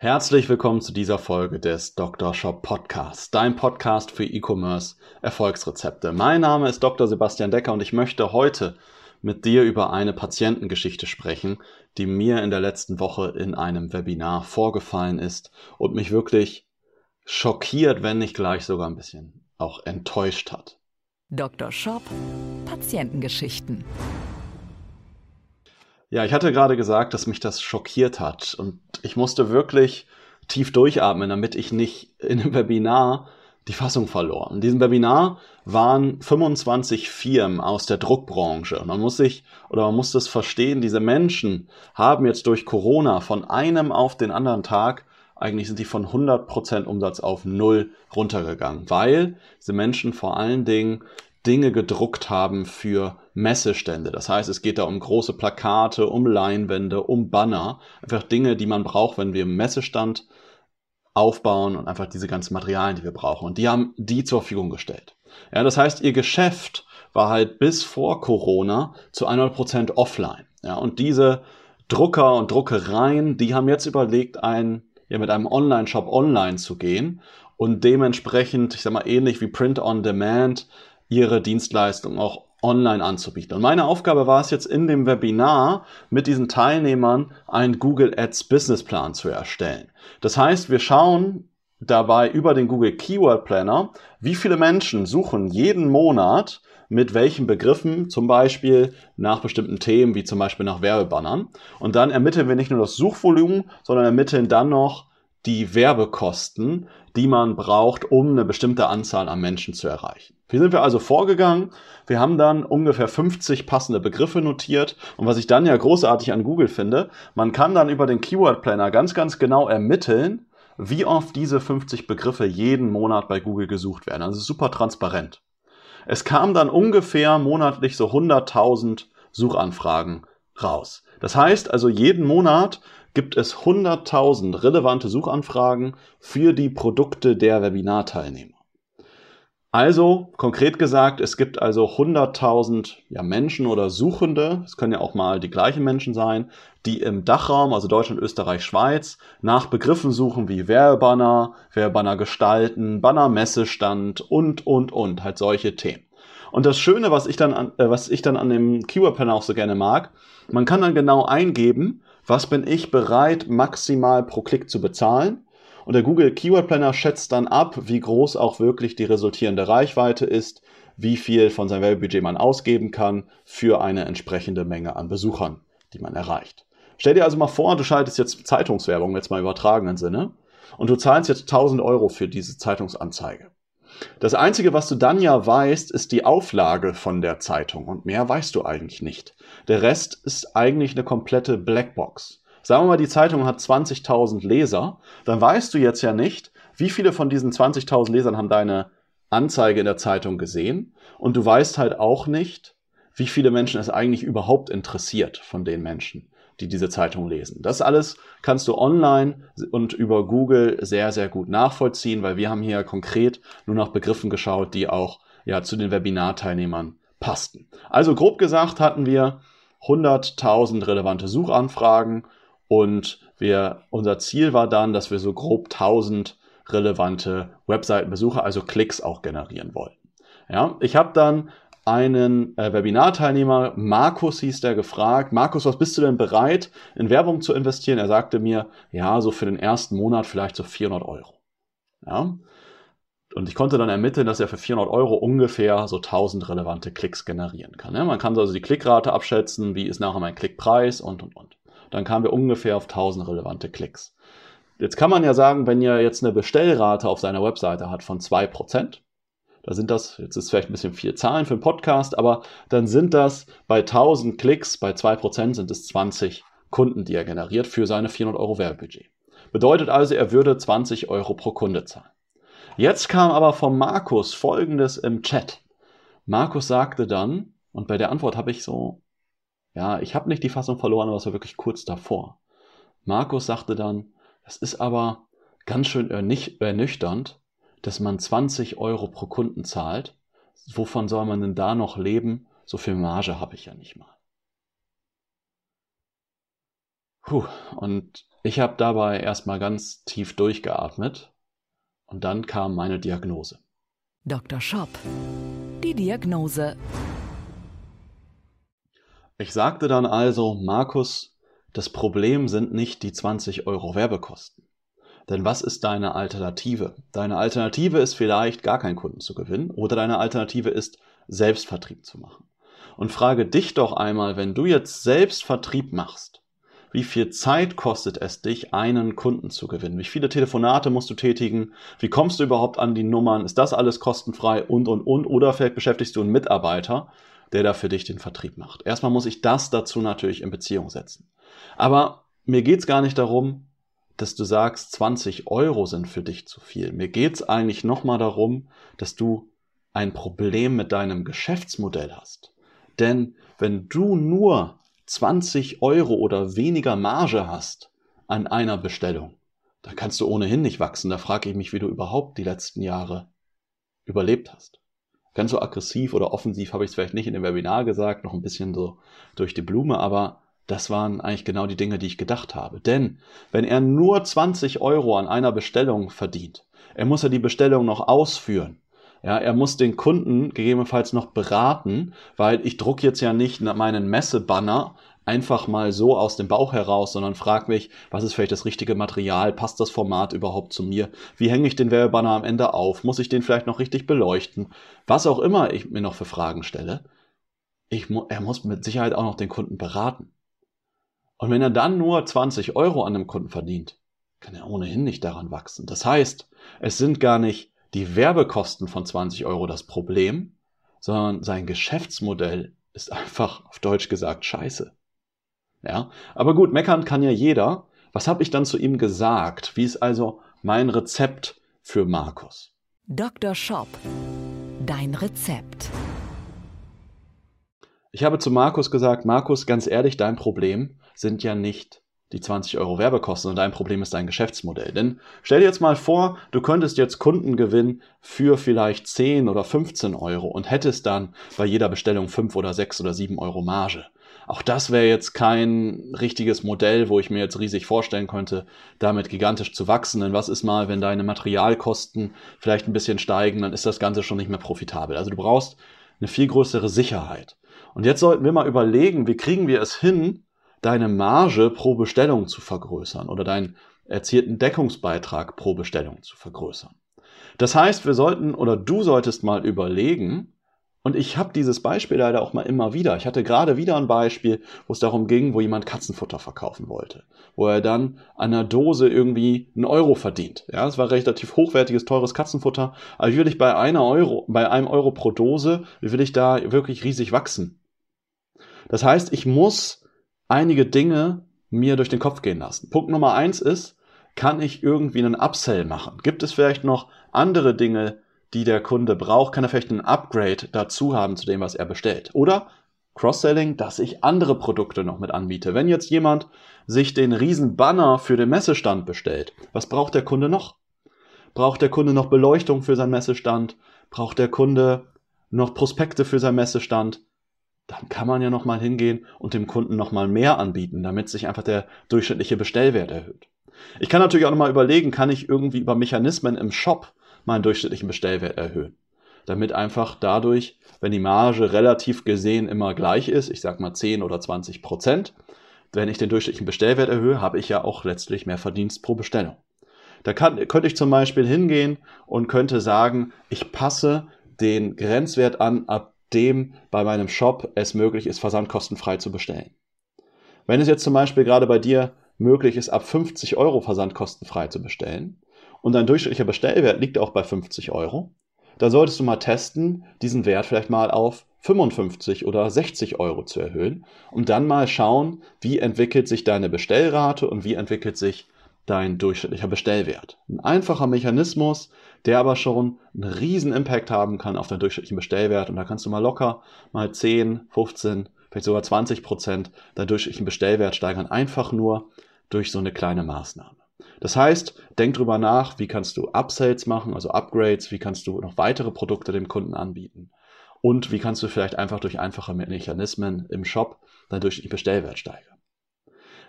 Herzlich willkommen zu dieser Folge des Dr. Shop Podcasts, dein Podcast für E-Commerce Erfolgsrezepte. Mein Name ist Dr. Sebastian Decker und ich möchte heute mit dir über eine Patientengeschichte sprechen, die mir in der letzten Woche in einem Webinar vorgefallen ist und mich wirklich schockiert, wenn nicht gleich sogar ein bisschen auch enttäuscht hat. Dr. Shop Patientengeschichten. Ja, ich hatte gerade gesagt, dass mich das schockiert hat und ich musste wirklich tief durchatmen, damit ich nicht in einem Webinar die Fassung verloren. In diesem Webinar waren 25 Firmen aus der Druckbranche. Und man muss sich oder man muss das verstehen, diese Menschen haben jetzt durch Corona von einem auf den anderen Tag eigentlich sind die von 100% Umsatz auf null runtergegangen, weil diese Menschen vor allen Dingen Dinge gedruckt haben für Messestände. Das heißt, es geht da um große Plakate, um Leinwände, um Banner, einfach Dinge, die man braucht, wenn wir im Messestand aufbauen und einfach diese ganzen Materialien, die wir brauchen. Und die haben die zur Verfügung gestellt. Ja, das heißt, ihr Geschäft war halt bis vor Corona zu 100% offline. Ja, und diese Drucker und Druckereien, die haben jetzt überlegt, ein, ja, mit einem Online-Shop online zu gehen und dementsprechend, ich sag mal, ähnlich wie Print on Demand, ihre Dienstleistung auch online anzubieten. Und meine Aufgabe war es jetzt in dem Webinar mit diesen Teilnehmern einen Google Ads Businessplan zu erstellen. Das heißt, wir schauen dabei über den Google Keyword Planner, wie viele Menschen suchen jeden Monat mit welchen Begriffen, zum Beispiel nach bestimmten Themen, wie zum Beispiel nach Werbebannern. Und dann ermitteln wir nicht nur das Suchvolumen, sondern ermitteln dann noch die Werbekosten, die man braucht, um eine bestimmte Anzahl an Menschen zu erreichen. Wie sind wir also vorgegangen? Wir haben dann ungefähr 50 passende Begriffe notiert. Und was ich dann ja großartig an Google finde, man kann dann über den Keyword Planner ganz, ganz genau ermitteln, wie oft diese 50 Begriffe jeden Monat bei Google gesucht werden. Also super transparent. Es kam dann ungefähr monatlich so 100.000 Suchanfragen raus. Das heißt also, jeden Monat gibt es 100.000 relevante Suchanfragen für die Produkte der Webinarteilnehmer. Also, konkret gesagt, es gibt also 100.000 ja, Menschen oder Suchende, es können ja auch mal die gleichen Menschen sein, die im Dachraum, also Deutschland, Österreich, Schweiz, nach Begriffen suchen wie Werbebanner, Werbebanner gestalten, Banner-Messestand und, und, und, halt solche Themen. Und das Schöne, was ich dann an, äh, was ich dann an dem Keyword-Panel auch so gerne mag, man kann dann genau eingeben, was bin ich bereit maximal pro Klick zu bezahlen und der Google Keyword Planner schätzt dann ab, wie groß auch wirklich die resultierende Reichweite ist, wie viel von seinem Werbebudget man ausgeben kann für eine entsprechende Menge an Besuchern, die man erreicht. Stell dir also mal vor, du schaltest jetzt Zeitungswerbung, jetzt mal übertragenen Sinne, und du zahlst jetzt 1000 Euro für diese Zeitungsanzeige. Das Einzige, was du dann ja weißt, ist die Auflage von der Zeitung und mehr weißt du eigentlich nicht. Der Rest ist eigentlich eine komplette Blackbox. Sagen wir mal, die Zeitung hat 20.000 Leser, dann weißt du jetzt ja nicht, wie viele von diesen 20.000 Lesern haben deine Anzeige in der Zeitung gesehen und du weißt halt auch nicht, wie viele Menschen es eigentlich überhaupt interessiert von den Menschen, die diese Zeitung lesen. Das alles kannst du online und über Google sehr, sehr gut nachvollziehen, weil wir haben hier konkret nur nach Begriffen geschaut, die auch ja zu den Webinarteilnehmern passten. Also grob gesagt hatten wir 100.000 relevante Suchanfragen und wir, unser Ziel war dann, dass wir so grob 1000 relevante Webseitenbesucher, also Klicks auch generieren wollten. Ja, ich habe dann einen äh, Webinarteilnehmer, Markus hieß der, gefragt, Markus, was bist du denn bereit, in Werbung zu investieren? Er sagte mir, ja, so für den ersten Monat vielleicht so 400 Euro. Ja, und ich konnte dann ermitteln, dass er für 400 Euro ungefähr so 1000 relevante Klicks generieren kann. Ja, man kann also die Klickrate abschätzen, wie ist nachher mein Klickpreis und, und, und dann kamen wir ungefähr auf 1000 relevante Klicks. Jetzt kann man ja sagen, wenn ihr jetzt eine Bestellrate auf seiner Webseite hat von 2%, da sind das, jetzt ist vielleicht ein bisschen viel Zahlen für einen Podcast, aber dann sind das bei 1000 Klicks, bei 2% sind es 20 Kunden, die er generiert für seine 400 Euro Werbebudget. Bedeutet also, er würde 20 Euro pro Kunde zahlen. Jetzt kam aber von Markus Folgendes im Chat. Markus sagte dann, und bei der Antwort habe ich so, ja, ich habe nicht die Fassung verloren, aber es war wirklich kurz davor. Markus sagte dann, es ist aber ganz schön ernüchternd, dass man 20 Euro pro Kunden zahlt. Wovon soll man denn da noch leben? So viel Marge habe ich ja nicht mal. Puh, und ich habe dabei erstmal ganz tief durchgeatmet und dann kam meine Diagnose. Dr. Schopp. Die Diagnose. Ich sagte dann also, Markus, das Problem sind nicht die 20 Euro Werbekosten. Denn was ist deine Alternative? Deine Alternative ist vielleicht gar keinen Kunden zu gewinnen oder deine Alternative ist Selbstvertrieb zu machen. Und frage dich doch einmal, wenn du jetzt Selbstvertrieb machst, wie viel Zeit kostet es dich, einen Kunden zu gewinnen? Wie viele Telefonate musst du tätigen? Wie kommst du überhaupt an die Nummern? Ist das alles kostenfrei und, und, und? Oder vielleicht beschäftigst du einen Mitarbeiter, der da für dich den Vertrieb macht. Erstmal muss ich das dazu natürlich in Beziehung setzen. Aber mir geht's gar nicht darum, dass du sagst, 20 Euro sind für dich zu viel. Mir geht's eigentlich nochmal darum, dass du ein Problem mit deinem Geschäftsmodell hast. Denn wenn du nur 20 Euro oder weniger Marge hast an einer Bestellung, dann kannst du ohnehin nicht wachsen. Da frage ich mich, wie du überhaupt die letzten Jahre überlebt hast. Ganz so aggressiv oder offensiv habe ich es vielleicht nicht in dem Webinar gesagt, noch ein bisschen so durch die Blume, aber das waren eigentlich genau die Dinge, die ich gedacht habe. Denn wenn er nur 20 Euro an einer Bestellung verdient, er muss ja die Bestellung noch ausführen. Ja, er muss den Kunden gegebenenfalls noch beraten, weil ich druck jetzt ja nicht meinen Messebanner einfach mal so aus dem Bauch heraus, sondern frag mich, was ist vielleicht das richtige Material? Passt das Format überhaupt zu mir? Wie hänge ich den Werbebanner am Ende auf? Muss ich den vielleicht noch richtig beleuchten? Was auch immer ich mir noch für Fragen stelle. Ich, er muss mit Sicherheit auch noch den Kunden beraten. Und wenn er dann nur 20 Euro an einem Kunden verdient, kann er ohnehin nicht daran wachsen. Das heißt, es sind gar nicht die Werbekosten von 20 Euro das Problem, sondern sein Geschäftsmodell ist einfach auf Deutsch gesagt scheiße. Ja, aber gut, meckern kann ja jeder. Was habe ich dann zu ihm gesagt? Wie ist also mein Rezept für Markus? Dr. Shop, dein Rezept. Ich habe zu Markus gesagt, Markus, ganz ehrlich, dein Problem sind ja nicht die 20 Euro Werbekosten und dein Problem ist dein Geschäftsmodell. Denn stell dir jetzt mal vor, du könntest jetzt Kunden gewinnen für vielleicht 10 oder 15 Euro und hättest dann bei jeder Bestellung 5 oder 6 oder 7 Euro Marge. Auch das wäre jetzt kein richtiges Modell, wo ich mir jetzt riesig vorstellen könnte, damit gigantisch zu wachsen. Denn was ist mal, wenn deine Materialkosten vielleicht ein bisschen steigen, dann ist das Ganze schon nicht mehr profitabel. Also du brauchst eine viel größere Sicherheit. Und jetzt sollten wir mal überlegen, wie kriegen wir es hin, deine Marge pro Bestellung zu vergrößern oder deinen erzielten Deckungsbeitrag pro Bestellung zu vergrößern. Das heißt, wir sollten oder du solltest mal überlegen, und ich habe dieses Beispiel leider auch mal immer wieder. Ich hatte gerade wieder ein Beispiel, wo es darum ging, wo jemand Katzenfutter verkaufen wollte, wo er dann an einer Dose irgendwie einen Euro verdient. Ja, es war relativ hochwertiges, teures Katzenfutter. Aber wie will ich bei einer Euro, bei einem Euro pro Dose, wie will ich da wirklich riesig wachsen? Das heißt, ich muss einige Dinge mir durch den Kopf gehen lassen. Punkt Nummer eins ist, kann ich irgendwie einen Upsell machen? Gibt es vielleicht noch andere Dinge, die der Kunde braucht, kann er vielleicht ein Upgrade dazu haben zu dem, was er bestellt. Oder Cross-Selling, dass ich andere Produkte noch mit anbiete. Wenn jetzt jemand sich den riesen Banner für den Messestand bestellt, was braucht der Kunde noch? Braucht der Kunde noch Beleuchtung für seinen Messestand? Braucht der Kunde noch Prospekte für seinen Messestand? Dann kann man ja noch mal hingehen und dem Kunden noch mal mehr anbieten, damit sich einfach der durchschnittliche Bestellwert erhöht. Ich kann natürlich auch noch mal überlegen, kann ich irgendwie über Mechanismen im Shop meinen durchschnittlichen Bestellwert erhöhen. Damit einfach dadurch, wenn die Marge relativ gesehen immer gleich ist, ich sag mal 10 oder 20 Prozent, wenn ich den durchschnittlichen Bestellwert erhöhe, habe ich ja auch letztlich mehr Verdienst pro Bestellung. Da kann, könnte ich zum Beispiel hingehen und könnte sagen, ich passe den Grenzwert an, ab dem bei meinem Shop es möglich ist, versandkostenfrei zu bestellen. Wenn es jetzt zum Beispiel gerade bei dir möglich ist, ab 50 Euro versandkostenfrei zu bestellen, und dein durchschnittlicher Bestellwert liegt auch bei 50 Euro, dann solltest du mal testen, diesen Wert vielleicht mal auf 55 oder 60 Euro zu erhöhen und dann mal schauen, wie entwickelt sich deine Bestellrate und wie entwickelt sich dein durchschnittlicher Bestellwert. Ein einfacher Mechanismus, der aber schon einen riesen Impact haben kann auf deinen durchschnittlichen Bestellwert. Und da kannst du mal locker mal 10, 15, vielleicht sogar 20 Prozent deinen durchschnittlichen Bestellwert steigern, einfach nur durch so eine kleine Maßnahme. Das heißt, denk drüber nach, wie kannst du Upsells machen, also Upgrades, wie kannst du noch weitere Produkte dem Kunden anbieten und wie kannst du vielleicht einfach durch einfache Mechanismen im Shop deinen durchschnittlichen Bestellwert steigern.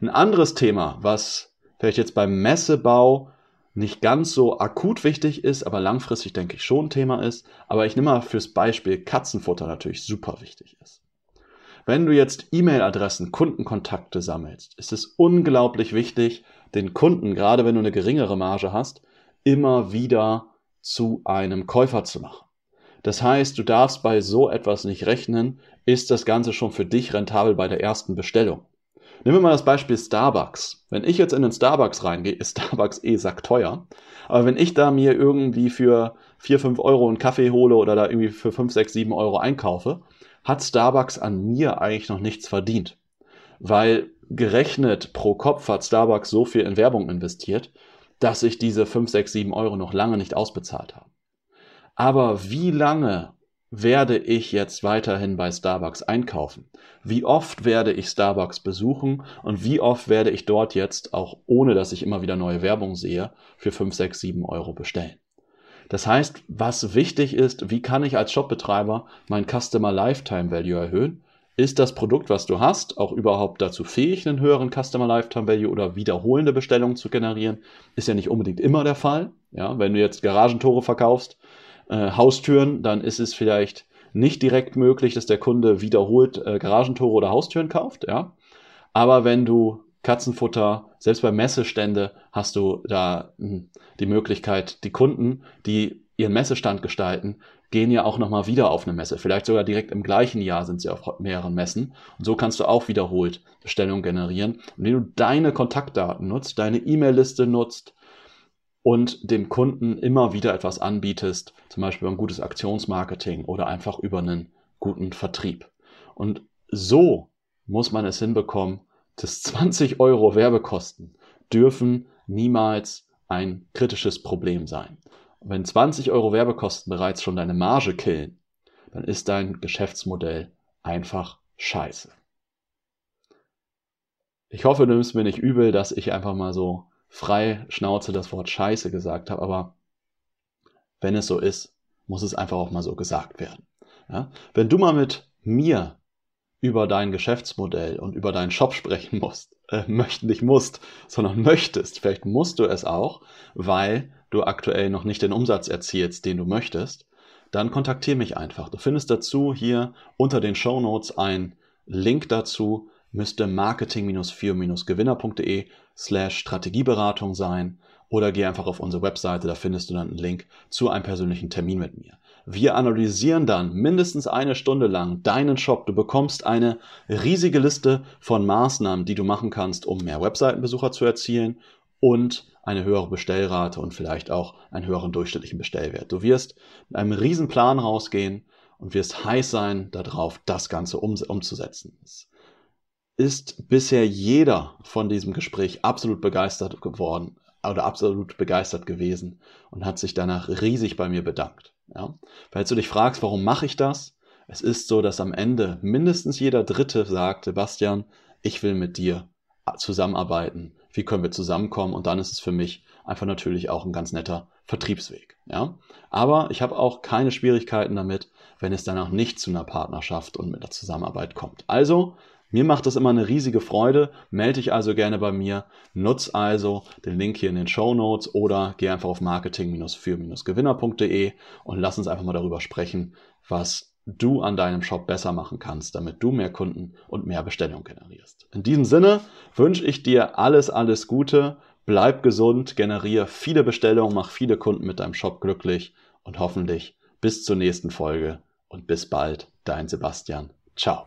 Ein anderes Thema, was vielleicht jetzt beim Messebau nicht ganz so akut wichtig ist, aber langfristig denke ich schon Thema ist, aber ich nehme mal fürs Beispiel Katzenfutter natürlich super wichtig ist. Wenn du jetzt E-Mail-Adressen, Kundenkontakte sammelst, ist es unglaublich wichtig, den Kunden, gerade wenn du eine geringere Marge hast, immer wieder zu einem Käufer zu machen. Das heißt, du darfst bei so etwas nicht rechnen, ist das Ganze schon für dich rentabel bei der ersten Bestellung. Nehmen wir mal das Beispiel Starbucks. Wenn ich jetzt in den Starbucks reingehe, ist Starbucks eh sackteuer. Aber wenn ich da mir irgendwie für 4, 5 Euro einen Kaffee hole oder da irgendwie für 5, 6, 7 Euro einkaufe, hat Starbucks an mir eigentlich noch nichts verdient. Weil gerechnet pro Kopf hat Starbucks so viel in Werbung investiert, dass sich diese 5, 6, 7 Euro noch lange nicht ausbezahlt haben. Aber wie lange werde ich jetzt weiterhin bei Starbucks einkaufen? Wie oft werde ich Starbucks besuchen und wie oft werde ich dort jetzt, auch ohne dass ich immer wieder neue Werbung sehe, für 5, 6, 7 Euro bestellen? Das heißt, was wichtig ist, wie kann ich als Shopbetreiber mein Customer Lifetime Value erhöhen? Ist das Produkt, was du hast, auch überhaupt dazu fähig, einen höheren Customer Lifetime Value oder wiederholende Bestellungen zu generieren? Ist ja nicht unbedingt immer der Fall. Ja, wenn du jetzt Garagentore verkaufst, äh, Haustüren, dann ist es vielleicht nicht direkt möglich, dass der Kunde wiederholt äh, Garagentore oder Haustüren kauft. Ja, aber wenn du Katzenfutter, selbst bei Messestände hast du da hm, die Möglichkeit, die Kunden, die ihren Messestand gestalten, gehen ja auch nochmal wieder auf eine Messe. Vielleicht sogar direkt im gleichen Jahr sind sie auf mehreren Messen. Und so kannst du auch wiederholt Bestellungen generieren, indem du deine Kontaktdaten nutzt, deine E-Mail-Liste nutzt und dem Kunden immer wieder etwas anbietest, zum Beispiel ein gutes Aktionsmarketing oder einfach über einen guten Vertrieb. Und so muss man es hinbekommen, dass 20 Euro Werbekosten dürfen niemals ein kritisches Problem sein. Wenn 20 Euro Werbekosten bereits schon deine Marge killen, dann ist dein Geschäftsmodell einfach scheiße. Ich hoffe, du nimmst mir nicht übel, dass ich einfach mal so frei Schnauze das Wort scheiße gesagt habe, aber wenn es so ist, muss es einfach auch mal so gesagt werden. Ja? Wenn du mal mit mir über dein Geschäftsmodell und über deinen Shop sprechen musst, äh, möchten nicht musst, sondern möchtest, vielleicht musst du es auch, weil du aktuell noch nicht den Umsatz erzielst, den du möchtest, dann kontaktiere mich einfach. Du findest dazu hier unter den Show Notes einen Link dazu, müsste marketing-für-gewinner.de slash Strategieberatung sein oder geh einfach auf unsere Webseite, da findest du dann einen Link zu einem persönlichen Termin mit mir. Wir analysieren dann mindestens eine Stunde lang deinen Shop. Du bekommst eine riesige Liste von Maßnahmen, die du machen kannst, um mehr Webseitenbesucher zu erzielen und eine höhere Bestellrate und vielleicht auch einen höheren durchschnittlichen Bestellwert. Du wirst mit einem riesen Plan rausgehen und wirst heiß sein darauf, das Ganze um, umzusetzen. Es ist bisher jeder von diesem Gespräch absolut begeistert geworden oder absolut begeistert gewesen und hat sich danach riesig bei mir bedankt. Ja? Falls du dich fragst, warum mache ich das? Es ist so, dass am Ende mindestens jeder Dritte sagt, Sebastian, ich will mit dir zusammenarbeiten. Wie können wir zusammenkommen? Und dann ist es für mich einfach natürlich auch ein ganz netter Vertriebsweg. Ja? Aber ich habe auch keine Schwierigkeiten damit, wenn es danach nicht zu einer Partnerschaft und mit der Zusammenarbeit kommt. Also mir macht das immer eine riesige Freude. Melde dich also gerne bei mir. Nutz also den Link hier in den Show Notes oder geh einfach auf marketing-für-gewinner.de und lass uns einfach mal darüber sprechen, was du an deinem Shop besser machen kannst, damit du mehr Kunden und mehr Bestellungen generierst. In diesem Sinne wünsche ich dir alles, alles Gute. Bleib gesund, generiere viele Bestellungen, mach viele Kunden mit deinem Shop glücklich und hoffentlich bis zur nächsten Folge und bis bald, dein Sebastian. Ciao.